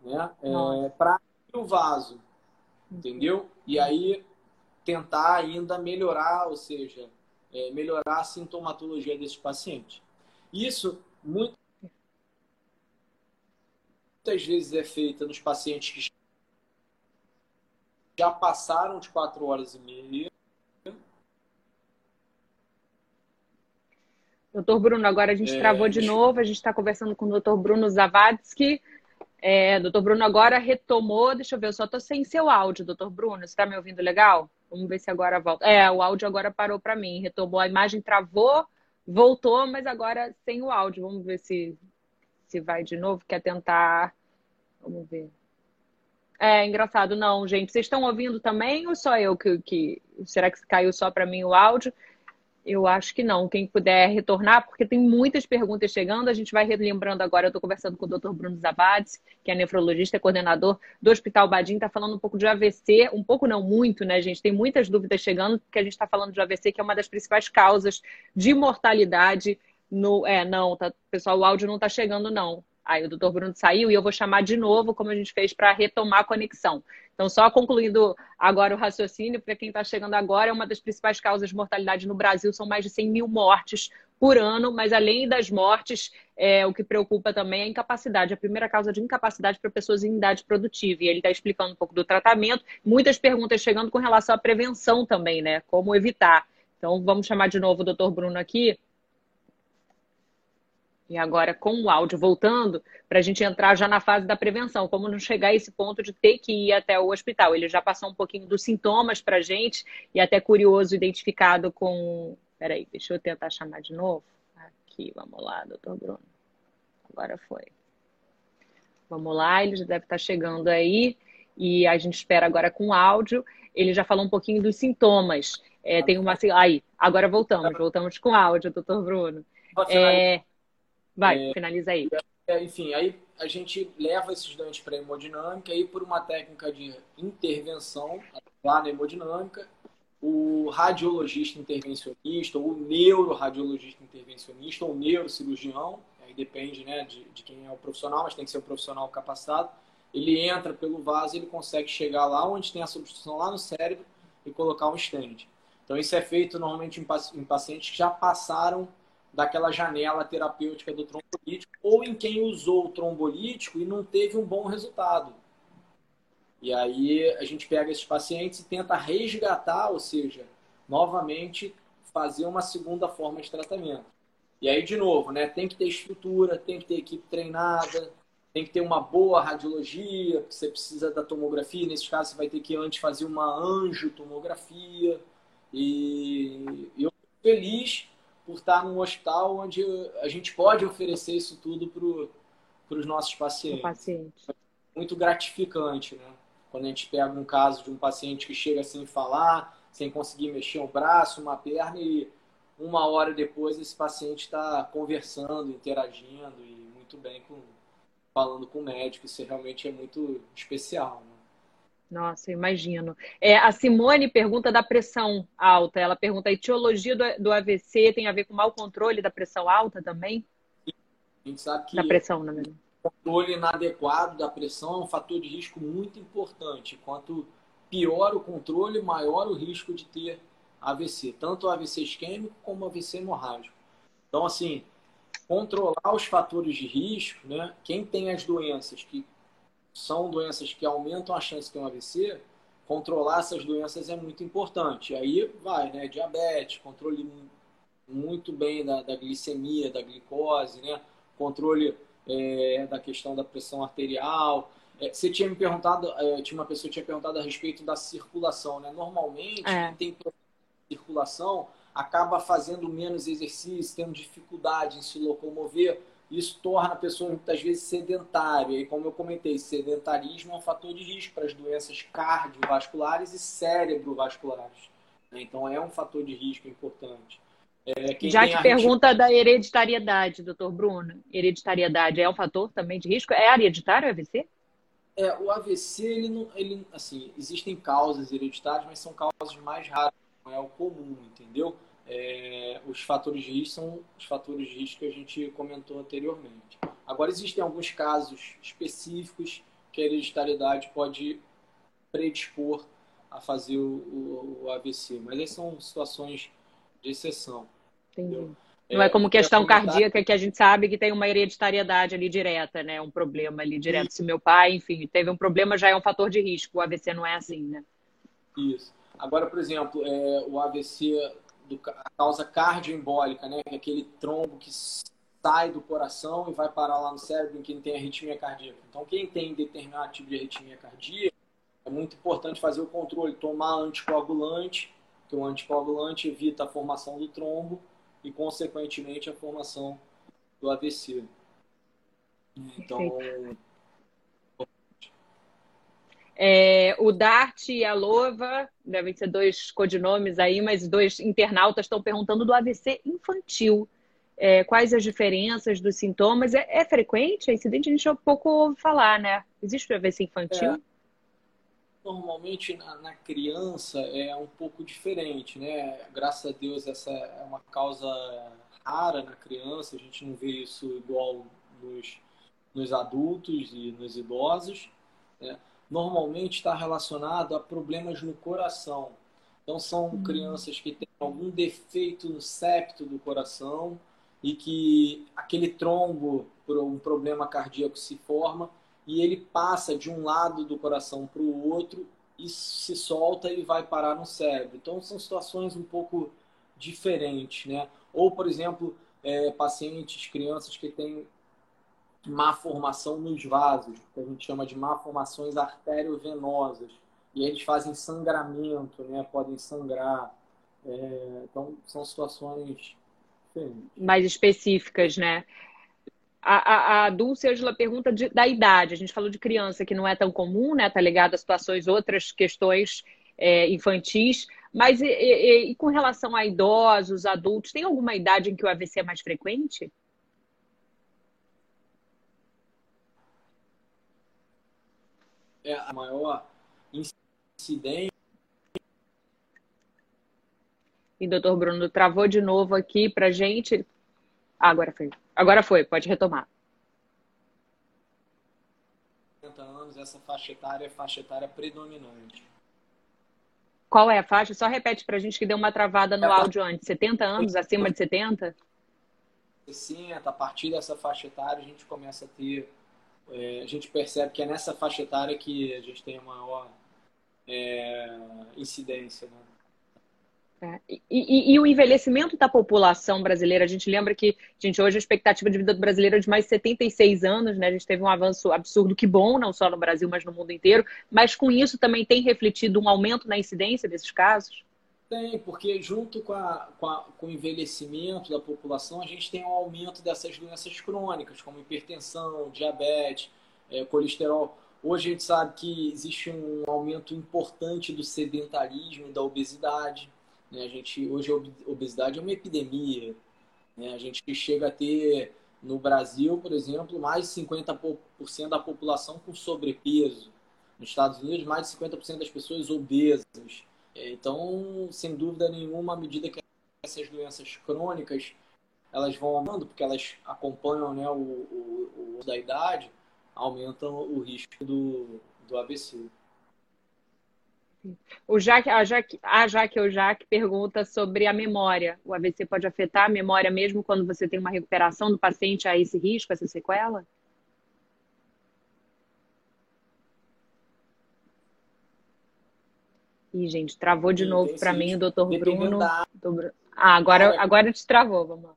né? É, para o vaso, entendeu? E aí tentar ainda melhorar, ou seja, é, melhorar a sintomatologia desse paciente. Isso muitas vezes é feita nos pacientes que já passaram de quatro horas e meia Doutor Bruno, agora a gente é, travou de novo, a gente está conversando com o doutor Bruno Zavadsky. É, doutor Bruno agora retomou, deixa eu ver, eu só estou sem seu áudio, doutor Bruno, você está me ouvindo legal? Vamos ver se agora volta. É, o áudio agora parou para mim, retomou, a imagem travou, voltou, mas agora sem o áudio. Vamos ver se, se vai de novo, quer tentar... Vamos ver. É engraçado, não, gente. Vocês estão ouvindo também ou só eu que, que... Será que caiu só para mim o áudio? Eu acho que não. Quem puder retornar, porque tem muitas perguntas chegando, a gente vai relembrando agora. Eu estou conversando com o Dr. Bruno Zabades, que é nefrologista, coordenador do Hospital Badim, está falando um pouco de AVC, um pouco não muito, né, gente? Tem muitas dúvidas chegando, porque a gente está falando de AVC, que é uma das principais causas de mortalidade no. É, não, tá, pessoal, o áudio não está chegando, não. Aí o doutor Bruno saiu e eu vou chamar de novo, como a gente fez, para retomar a conexão. Então, só concluindo agora o raciocínio, para quem está chegando agora, é uma das principais causas de mortalidade no Brasil, são mais de 100 mil mortes por ano, mas além das mortes, é, o que preocupa também é a incapacidade, a primeira causa de incapacidade para pessoas em idade produtiva. E ele está explicando um pouco do tratamento, muitas perguntas chegando com relação à prevenção também, né? Como evitar. Então, vamos chamar de novo o doutor Bruno aqui e agora, com o áudio voltando, para a gente entrar já na fase da prevenção, como não chegar a esse ponto de ter que ir até o hospital. Ele já passou um pouquinho dos sintomas para a gente e até curioso, identificado com. Peraí, deixa eu tentar chamar de novo. Aqui, vamos lá, doutor Bruno. Agora foi. Vamos lá, ele já deve estar tá chegando aí e a gente espera agora com o áudio. Ele já falou um pouquinho dos sintomas. É, tem uma. Aí, agora voltamos, voltamos com o áudio, doutor Bruno. É, Vai, é, finaliza aí. É, enfim, aí a gente leva esses doentes para a hemodinâmica e por uma técnica de intervenção lá na hemodinâmica, o radiologista intervencionista, ou o neuroradiologista intervencionista, ou o neurocirurgião, aí depende né, de, de quem é o profissional, mas tem que ser um profissional capacitado, ele entra pelo vaso e ele consegue chegar lá onde tem a substituição lá no cérebro e colocar um stent. Então isso é feito normalmente em pacientes que já passaram daquela janela terapêutica do trombolítico ou em quem usou o trombolítico e não teve um bom resultado. E aí a gente pega esses pacientes e tenta resgatar, ou seja, novamente fazer uma segunda forma de tratamento. E aí, de novo, né, tem que ter estrutura, tem que ter equipe treinada, tem que ter uma boa radiologia, porque você precisa da tomografia. Nesse caso, você vai ter que antes fazer uma angiotomografia. E eu feliz por estar num hospital onde a gente pode oferecer isso tudo para os nossos pacientes. Paciente. Muito gratificante, né? Quando a gente pega um caso de um paciente que chega sem falar, sem conseguir mexer um braço, uma perna e uma hora depois esse paciente está conversando, interagindo e muito bem com falando com o médico. Isso realmente é muito especial. Né? Nossa, imagino. É, a Simone pergunta da pressão alta. Ela pergunta: a etiologia do, do AVC tem a ver com mau controle da pressão alta também? A gente sabe que da pressão, na verdade. o controle inadequado da pressão é um fator de risco muito importante. Quanto pior o controle, maior o risco de ter AVC, tanto AVC isquêmico como AVC hemorrágico. Então, assim, controlar os fatores de risco, né? Quem tem as doenças que são doenças que aumentam a chance de ter um AVC, controlar essas doenças é muito importante. Aí vai, né? Diabetes, controle muito bem da, da glicemia, da glicose, né? Controle é, da questão da pressão arterial. É, você tinha me perguntado, é, tinha uma pessoa que tinha perguntado a respeito da circulação, né? Normalmente, é. quem tem circulação acaba fazendo menos exercício, tendo dificuldade em se locomover. Isso torna a pessoa muitas vezes sedentária. E como eu comentei, sedentarismo é um fator de risco para as doenças cardiovasculares e cérebrovasculares. Então é um fator de risco importante. É, Já te pergunta da hereditariedade, doutor Bruno. Hereditariedade é um fator também de risco? É hereditário o AVC? É, o AVC, ele não, ele, assim, existem causas hereditárias, mas são causas mais raras, não é o comum, entendeu? É, os fatores de risco são os fatores de risco que a gente comentou anteriormente. Agora, existem alguns casos específicos que a hereditariedade pode predispor a fazer o, o, o AVC, mas essas são situações de exceção. Entendi. Não é, é como questão cardíaca que a gente sabe que tem uma hereditariedade ali direta, né? Um problema ali direto. Isso. Se meu pai, enfim, teve um problema, já é um fator de risco. O AVC não é assim, né? Isso. Agora, por exemplo, é, o AVC, do, a causa cardioembólica, né? É aquele trombo que sai do coração e vai parar lá no cérebro em quem tem arritmia cardíaca. Então, quem tem determinado tipo de arritmia cardíaca, é muito importante fazer o controle, tomar anticoagulante que o anticoagulante evita a formação do trombo e, consequentemente, a formação do AVC. Então. É, o Dart e a Lova, devem ser dois codinomes aí, mas dois internautas estão perguntando do AVC infantil. É, quais as diferenças dos sintomas? É, é frequente? É incidente? A gente já pouco ouve falar, né? Existe o AVC infantil? É normalmente na, na, criança é um pouco diferente, né? Graças a Deus essa é uma causa rara na criança, a gente não vê isso igual nos, nos adultos e nos idosos. Né? Normalmente está relacionado a problemas no coração. Então são uhum. crianças que têm algum defeito no septo do coração e que aquele trombo por um problema cardíaco se forma e ele passa de um lado do coração para o outro e se solta e vai parar no cérebro. Então são situações um pouco diferentes, né? Ou, por exemplo, é, pacientes, crianças que têm má formação nos vasos, que a gente chama de malformações arteriovenosas. E eles fazem sangramento, né? Podem sangrar. É, então, são situações diferentes. Mais específicas, né? A, a, a Dulce Angela pergunta de, da idade. A gente falou de criança, que não é tão comum, né? Tá ligado a situações, outras questões é, infantis. Mas e, e, e, com relação a idosos, adultos, tem alguma idade em que o AVC é mais frequente? É a maior incidência. E doutor Bruno travou de novo aqui para gente. Ah, agora foi. Agora foi, pode retomar. anos, essa faixa etária é faixa etária predominante. Qual é a faixa? Só repete para a gente que deu uma travada no é áudio antes. 70 anos, acima de 70? 60, a partir dessa faixa etária a gente começa a ter, é, a gente percebe que é nessa faixa etária que a gente tem a maior é, incidência, né? É. E, e, e, o envelhecimento da população brasileira, a gente lembra que, gente, hoje a expectativa de vida do brasileiro é de mais de 76 anos, né? A gente teve um avanço absurdo, que bom, não só no Brasil, mas no mundo inteiro. Mas com isso também tem refletido um aumento na incidência desses casos? Tem, porque junto com, a, com, a, com o envelhecimento da população, a gente tem um aumento dessas doenças crônicas, como hipertensão, diabetes, é, colesterol. Hoje a gente sabe que existe um aumento importante do sedentarismo e da obesidade. Né? A gente, hoje a obesidade é uma epidemia. Né? A gente chega a ter, no Brasil, por exemplo, mais de 50% da população com sobrepeso. Nos Estados Unidos, mais de 50% das pessoas obesas. Então, sem dúvida nenhuma, à medida que essas doenças crônicas elas vão aumentando, porque elas acompanham né, o, o, o da idade, aumentam o risco do, do AVC. O Jaque, a Jaque, a Jaque ou Jaque pergunta sobre a memória. O AVC pode afetar a memória mesmo quando você tem uma recuperação do paciente a esse risco, essa sequela? Ih, gente, travou de novo para mim o doutor Bruno. Da... Ah, agora, agora te travou, vamos lá.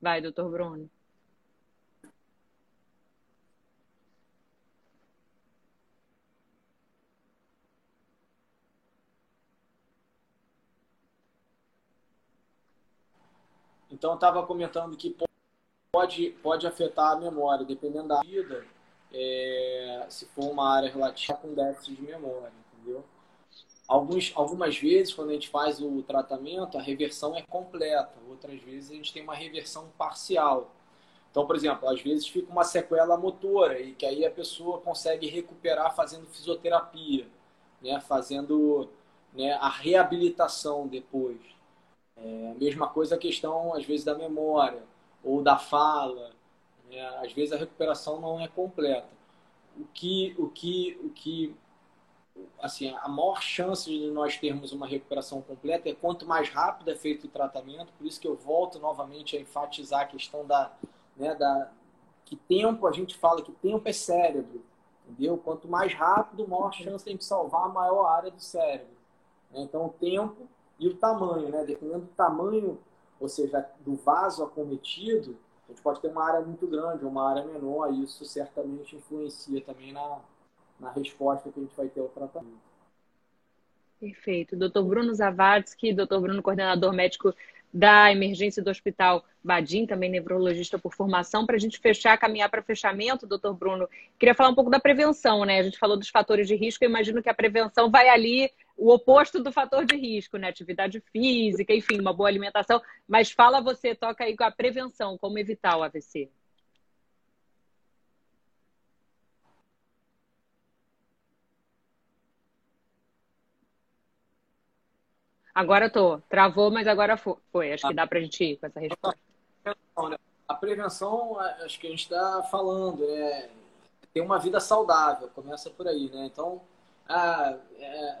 Vai, doutor Bruno. Então, estava comentando que pode, pode afetar a memória, dependendo da vida, é, se for uma área relativa com déficit de memória, entendeu? Alguns, algumas vezes, quando a gente faz o tratamento, a reversão é completa. Outras vezes, a gente tem uma reversão parcial. Então, por exemplo, às vezes fica uma sequela motora e que aí a pessoa consegue recuperar fazendo fisioterapia, né? fazendo né, a reabilitação depois. É, mesma coisa a questão, às vezes, da memória ou da fala. Né? Às vezes a recuperação não é completa. O que, o que, o que, assim, a maior chance de nós termos uma recuperação completa é quanto mais rápido é feito o tratamento. Por isso que eu volto novamente a enfatizar a questão da, né, da que tempo a gente fala que tempo é cérebro, entendeu? Quanto mais rápido, maior chance tem de salvar a maior área do cérebro. Então, o tempo e o tamanho, né? Dependendo do tamanho, ou seja, do vaso acometido, a gente pode ter uma área muito grande uma área menor, e isso certamente influencia também na, na resposta que a gente vai ter ao tratamento. Perfeito. Doutor Bruno Zavadsky, doutor Bruno, coordenador médico da emergência do Hospital Badim, também neurologista por formação, para a gente fechar, caminhar para fechamento, doutor Bruno. Queria falar um pouco da prevenção, né? A gente falou dos fatores de risco, eu imagino que a prevenção vai ali o oposto do fator de risco, né? Atividade física, enfim, uma boa alimentação. Mas fala você, toca aí com a prevenção, como evitar o AVC. Agora tô. Travou, mas agora foi. Acho que dá para a gente ir com essa resposta. A prevenção, acho que a gente está falando, é ter uma vida saudável, começa por aí, né? Então, ah, é,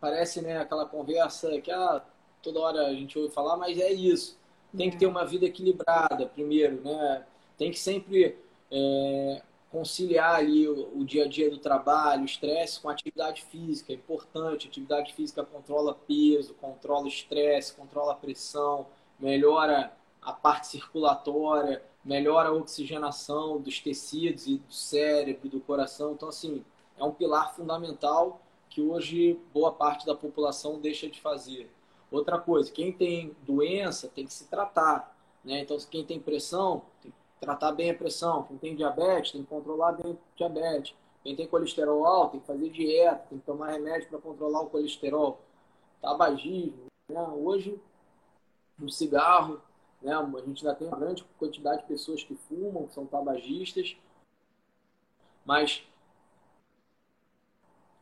parece né, aquela conversa que ah, toda hora a gente ouve falar, mas é isso. Tem que ter uma vida equilibrada, primeiro, né? Tem que sempre é, conciliar ali o, o, dia a dia do trabalho, o estresse com atividade física. É importante. Atividade física controla peso, controla estresse, controla pressão, melhora a parte circulatória, melhora a oxigenação dos tecidos e do cérebro, do coração. Então, assim, é um pilar fundamental que hoje boa parte da população deixa de fazer. Outra coisa, quem tem doença tem que se tratar. Né? Então, quem tem pressão, tem que tratar bem a pressão. Quem tem diabetes, tem que controlar bem o diabetes. Quem tem colesterol alto, tem que fazer dieta, tem que tomar remédio para controlar o colesterol. Tabagismo. Né? Hoje, no cigarro, né? a gente ainda tem uma grande quantidade de pessoas que fumam, que são tabagistas. Mas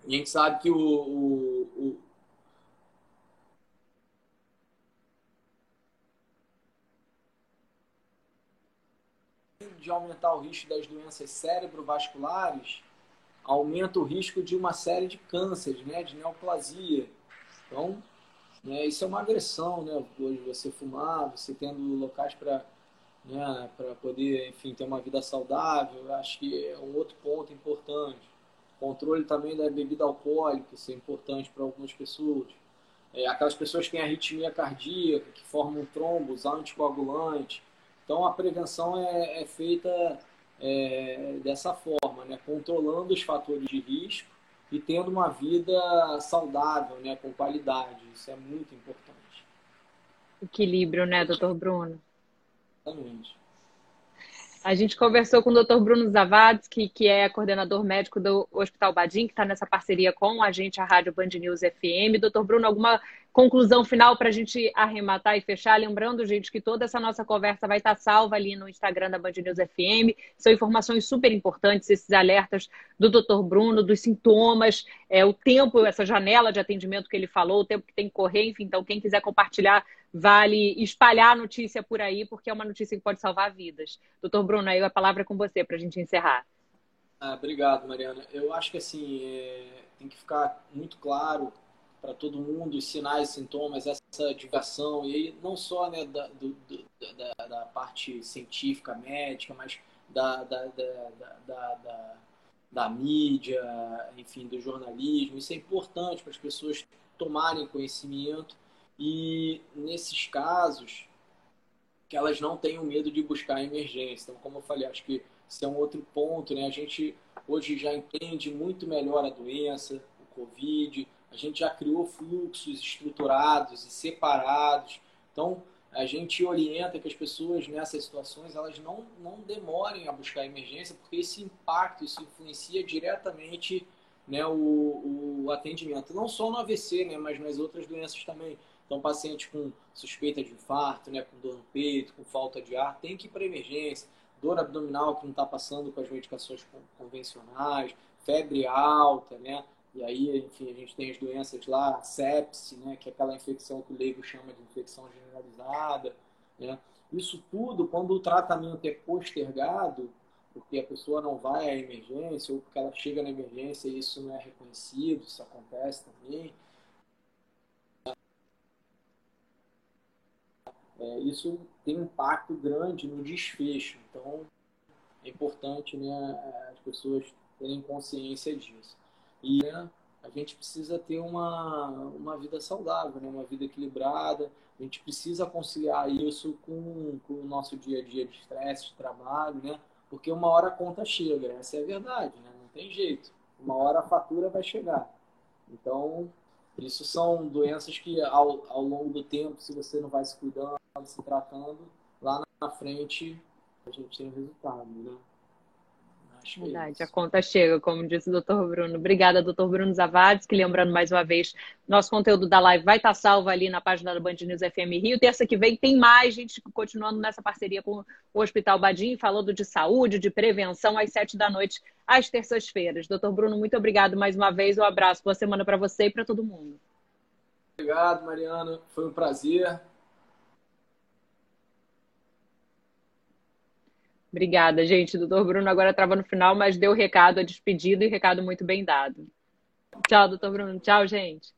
a gente sabe que o, o, o de aumentar o risco das doenças cerebrovasculares, aumenta o risco de uma série de cânceres, né, de neoplasia. Então, né, isso é uma agressão, né, hoje você fumar, você tendo locais para né, para poder, enfim, ter uma vida saudável, acho que é um outro ponto importante. Controle também da bebida alcoólica, isso é importante para algumas pessoas. É, aquelas pessoas que têm arritmia cardíaca, que formam trombos, anticoagulantes. Então, a prevenção é, é feita é, dessa forma, né? controlando os fatores de risco e tendo uma vida saudável, né? com qualidade. Isso é muito importante. Equilíbrio, né, doutor Bruno? Exatamente. A gente conversou com o Dr. Bruno Zavadsky, que é coordenador médico do Hospital Badim, que está nessa parceria com a gente, a Rádio Band News FM. Doutor Bruno, alguma conclusão final para a gente arrematar e fechar? Lembrando, gente, que toda essa nossa conversa vai estar tá salva ali no Instagram da Band News FM. São informações super importantes, esses alertas do Dr. Bruno, dos sintomas, é, o tempo, essa janela de atendimento que ele falou, o tempo que tem que correr, enfim. Então, quem quiser compartilhar vale espalhar a notícia por aí, porque é uma notícia que pode salvar vidas. Doutor Bruno, aí a palavra é com você para a gente encerrar. Ah, obrigado, Mariana. Eu acho que assim é, tem que ficar muito claro para todo mundo os sinais, sintomas, essa divulgação e aí não só né, da, do, da, da, parte científica, médica, mas da, da, da, da, mídia, enfim, do jornalismo. Isso é importante para as pessoas tomarem conhecimento e nesses casos que elas não tenham medo de buscar emergência. Então, como eu falei, acho que esse é um outro ponto, né? A gente hoje já entende muito melhor a doença, o Covid, a gente já criou fluxos estruturados e separados. Então, a gente orienta que as pessoas nessas situações elas não, não demorem a buscar emergência, porque esse impacto, isso influencia diretamente né, o, o atendimento. Não só no AVC, né, mas nas outras doenças também. Então, paciente com suspeita de infarto, né, com dor no peito, com falta de ar, tem que ir para emergência. Dor abdominal que não está passando com as medicações convencionais, febre alta, né? E aí, enfim, a gente tem as doenças lá, sepse, né? Que é aquela infecção que o leigo chama de infecção generalizada, né? Isso tudo, quando o tratamento é postergado, porque a pessoa não vai à emergência ou porque ela chega na emergência e isso não é reconhecido, isso acontece também, é, isso tem um impacto grande no desfecho. Então, é importante né, as pessoas terem consciência disso. E né, a gente precisa ter uma, uma vida saudável, né, uma vida equilibrada. A gente precisa conciliar isso com, com o nosso dia a dia de estresse, de trabalho, né? Porque uma hora a conta chega, essa é a verdade, né? Não tem jeito. Uma hora a fatura vai chegar. Então, isso são doenças que ao, ao longo do tempo, se você não vai se cuidando, se tratando, lá na frente a gente tem resultado, né? É Verdade, a conta chega, como disse o doutor Bruno. Obrigada, doutor Bruno Zavades, que lembrando mais uma vez, nosso conteúdo da live vai estar salvo ali na página da Band News FM Rio. Terça que vem tem mais, gente, continuando nessa parceria com o Hospital Badim, falando de saúde, de prevenção, às sete da noite, às terças-feiras. Doutor Bruno, muito obrigado mais uma vez. Um abraço, boa semana para você e para todo mundo. Obrigado, Mariana. Foi um prazer. Obrigada, gente. Doutor Bruno agora estava no final, mas deu o recado, a despedida e recado muito bem dado. Tchau, doutor Bruno. Tchau, gente.